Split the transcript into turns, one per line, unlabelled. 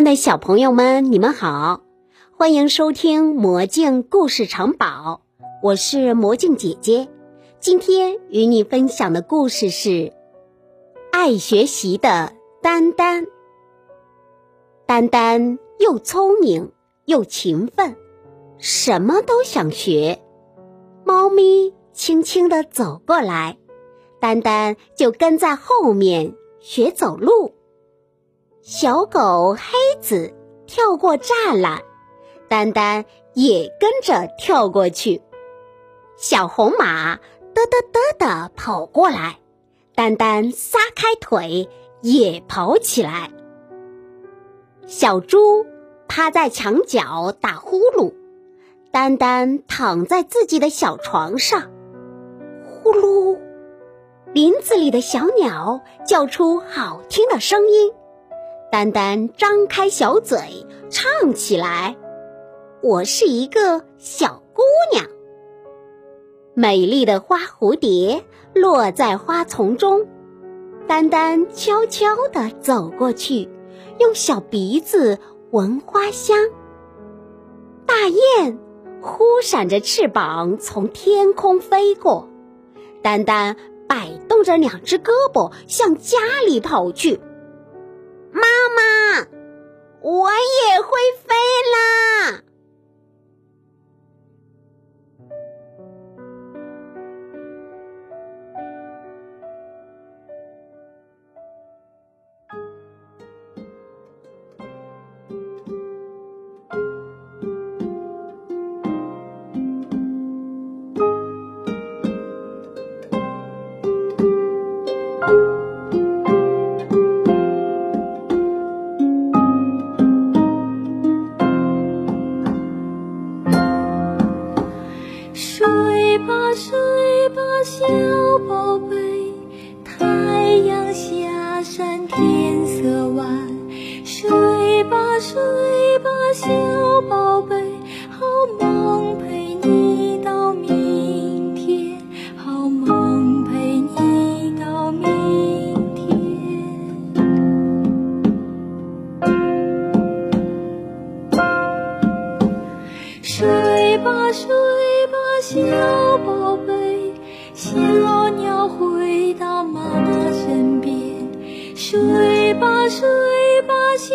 爱的小朋友们，你们好，欢迎收听《魔镜故事城堡》，我是魔镜姐姐。今天与你分享的故事是爱学习的丹丹。丹丹又聪明又勤奋，什么都想学。猫咪轻轻地走过来，丹丹就跟在后面学走路。小狗黑子跳过栅栏，丹丹也跟着跳过去。小红马嘚嘚嘚地跑过来，丹丹撒开腿也跑起来。小猪趴在墙角打呼噜，丹丹躺在自己的小床上，呼噜。林子里的小鸟叫出好听的声音。丹丹张开小嘴唱起来：“我是一个小姑娘。”美丽的花蝴蝶落在花丛中，丹丹悄悄地走过去，用小鼻子闻花香。大雁忽闪着翅膀从天空飞过，丹丹摆动着两只胳膊向家里跑去。我也会飞啦！
睡吧，小宝贝，太阳下山天色晚。睡吧，睡吧，小宝贝，好梦陪你到明天，好梦陪你到明天。睡吧，睡小宝贝。小鸟回到妈妈身边，睡吧睡吧，小